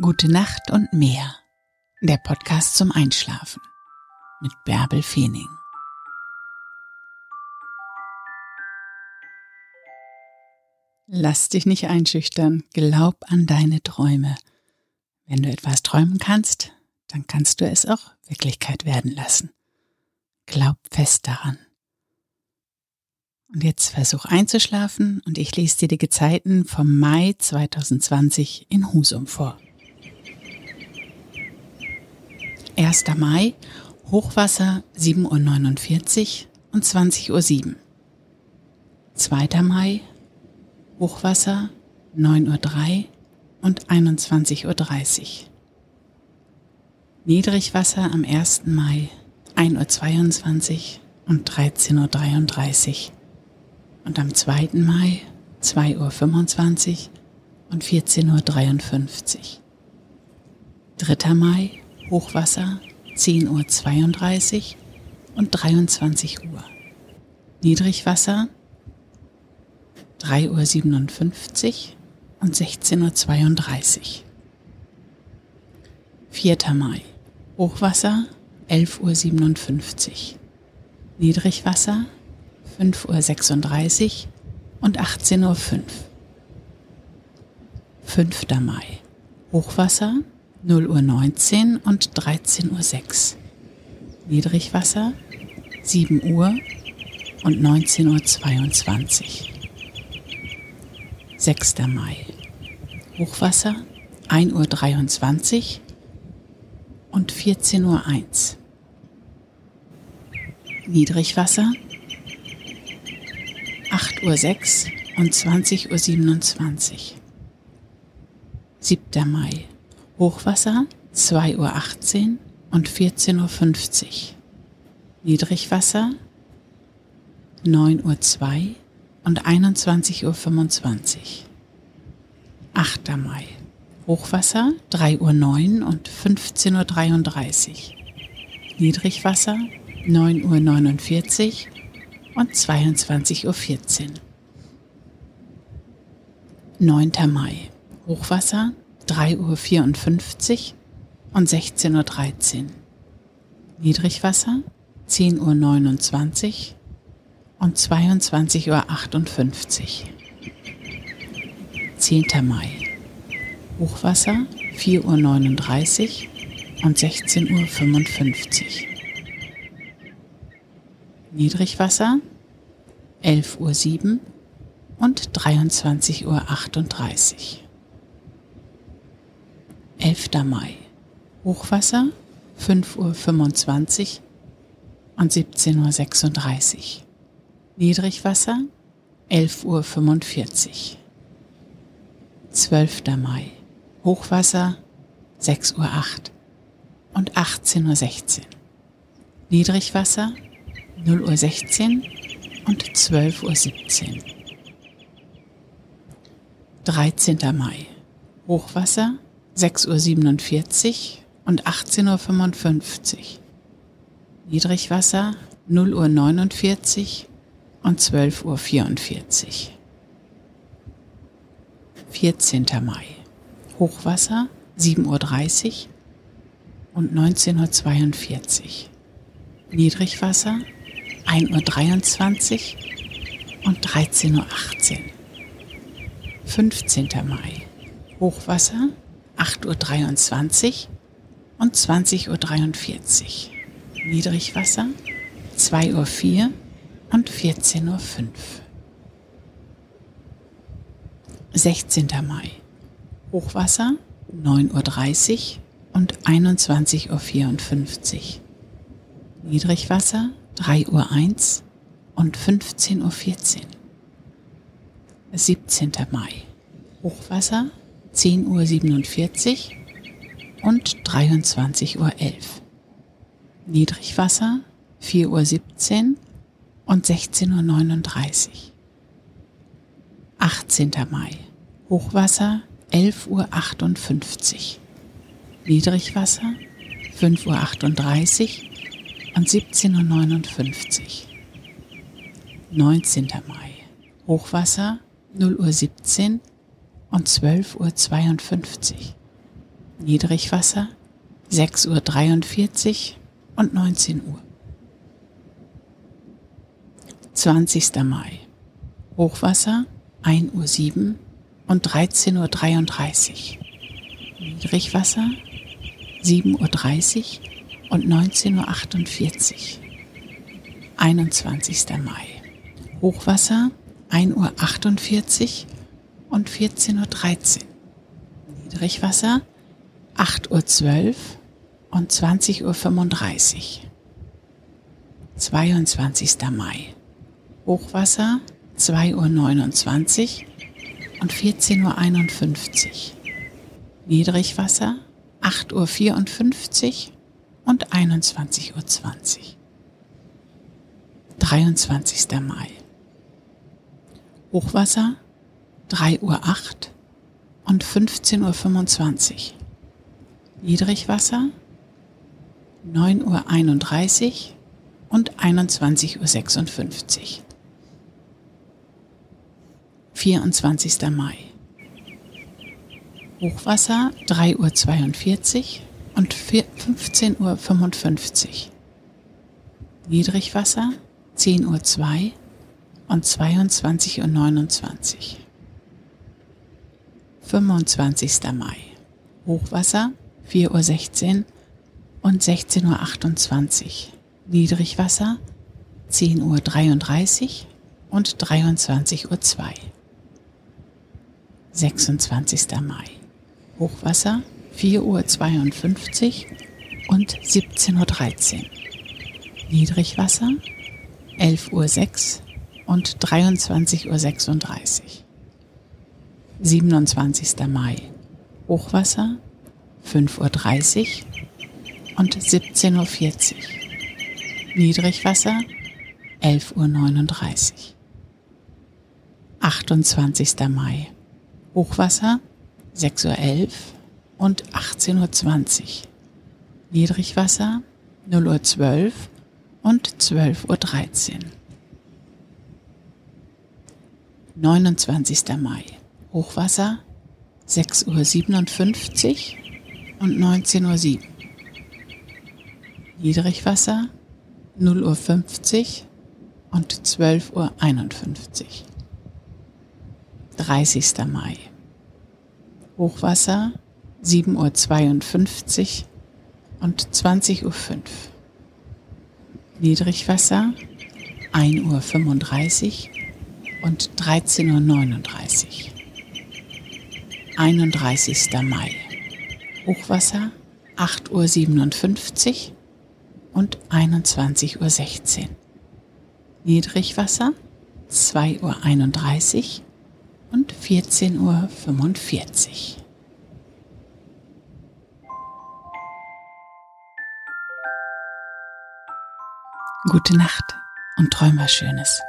Gute Nacht und mehr. Der Podcast zum Einschlafen mit Bärbel Feening. Lass dich nicht einschüchtern. Glaub an deine Träume. Wenn du etwas träumen kannst, dann kannst du es auch Wirklichkeit werden lassen. Glaub fest daran. Und jetzt versuch einzuschlafen und ich lese dir die Gezeiten vom Mai 2020 in Husum vor. 1. Mai, Hochwasser 7.49 Uhr und 20.07 Uhr. 2. Mai, Hochwasser 9.03 Uhr und 21.30 Uhr. Niedrigwasser am 1. Mai 1.22 Uhr und 13.33 Uhr. Und am 2. Mai 2.25 Uhr und 14.53 Uhr. 3. Mai Hochwasser 10.32 Uhr und 23 Uhr. Niedrigwasser 3.57 Uhr und 16.32 Uhr. 4. Mai. Hochwasser 11.57 Uhr. Niedrigwasser 5.36 Uhr und 18.05 Uhr. 5. Mai. Hochwasser 0 Uhr 19 und 13 Uhr 6. Niedrigwasser 7 Uhr und 19 Uhr 22. 6. Mai. Hochwasser 1 Uhr 23 und 14 Uhr 1. Niedrigwasser 8 Uhr 6 und 20 Uhr 27. 7. Mai. Hochwasser 2.18 Uhr und 14.50 Uhr. Niedrigwasser 9.02 Uhr und 21.25 Uhr. 8. Mai. Hochwasser 3.09 Uhr und 15.33 Uhr. Niedrigwasser 9.49 Uhr und 22.14 Uhr. 9. Mai. Hochwasser 3.54 Uhr und 16.13 Uhr. Niedrigwasser 10.29 Uhr und 22.58 Uhr. 10. Mai. Hochwasser 4.39 Uhr und 16.55 Uhr. Niedrigwasser 11.07 Uhr und 23.38 Uhr. 11. Mai. Hochwasser 5.25 Uhr und 17.36 Uhr. Niedrigwasser 11.45 Uhr. 12. Mai. Hochwasser 6.08 Uhr und 18.16 Uhr. Niedrigwasser 0.16 Uhr und 12.17 Uhr. 13. Mai. Hochwasser 6.47 Uhr und 18.55 Uhr. Niedrigwasser 0 Uhr 49 und 12.44 Uhr. 14. Mai. Hochwasser 7.30 Uhr und 19.42 Uhr. Niedrigwasser 1.23 Uhr und 13.18 Uhr. 15. Mai. Hochwasser 8.23 Uhr und 20.43 Uhr. Niedrigwasser 2.04 Uhr und 14.05 Uhr. 16. Mai. Hochwasser 9.30 Uhr und 21.54 Uhr. Niedrigwasser 3.01 Uhr und 15.14 Uhr. 17. Mai. Hochwasser 10.47 Uhr und 23.11 Uhr. Niedrigwasser 4.17 Uhr und 16.39 Uhr. 18. Mai. Hochwasser 11.58 Uhr. Niedrigwasser 5.38 Uhr und 17.59 Uhr. 19. Mai. Hochwasser 0.17 Uhr und 12.52 Uhr. Niedrigwasser 6.43 Uhr und 19 Uhr. 20. Mai. Hochwasser 1.07 Uhr und 13.33 Uhr. Niedrigwasser 7.30 Uhr und 19.48 Uhr. 21. Mai. Hochwasser 1.48 Uhr und 14.13 Uhr. Niedrigwasser 8.12 Uhr und 20.35 Uhr. 22. Mai. Hochwasser 2.29 Uhr und 14.51 Uhr. Niedrigwasser 8.54 Uhr und 21.20 Uhr. 23. Mai. Hochwasser 3.08 Uhr und 15.25 Uhr. Niedrigwasser 9.31 Uhr und 21.56 Uhr. 24. Mai. Hochwasser 3.42 Uhr und 15.55 Uhr. Niedrigwasser 10.02 Uhr und 22.29 Uhr. 25. Mai. Hochwasser 4.16 Uhr und 16.28 Uhr. Niedrigwasser 10.33 Uhr und 23.02 Uhr. 26. Mai. Hochwasser 4.52 Uhr und 17.13 Uhr. Niedrigwasser 11.06 Uhr und 23.36 Uhr. 27. Mai. Hochwasser 5.30 Uhr und 17.40 Uhr. Niedrigwasser 11.39 Uhr. 28. Mai. Hochwasser 6.11 Uhr und 18.20 Uhr. Niedrigwasser 0.12 Uhr und 12.13 Uhr. 29. Mai. Hochwasser 6.57 Uhr und 19.07 Uhr. Niedrigwasser 0.50 Uhr und 12.51 Uhr. 30. Mai. Hochwasser 7.52 Uhr und 20.05 Uhr. Niedrigwasser 1.35 Uhr und 13.39 Uhr. 31. Mai. Hochwasser 8.57 Uhr und 21.16 Uhr. Niedrigwasser 2.31 Uhr und 14.45 Uhr. Gute Nacht und träum was Schönes.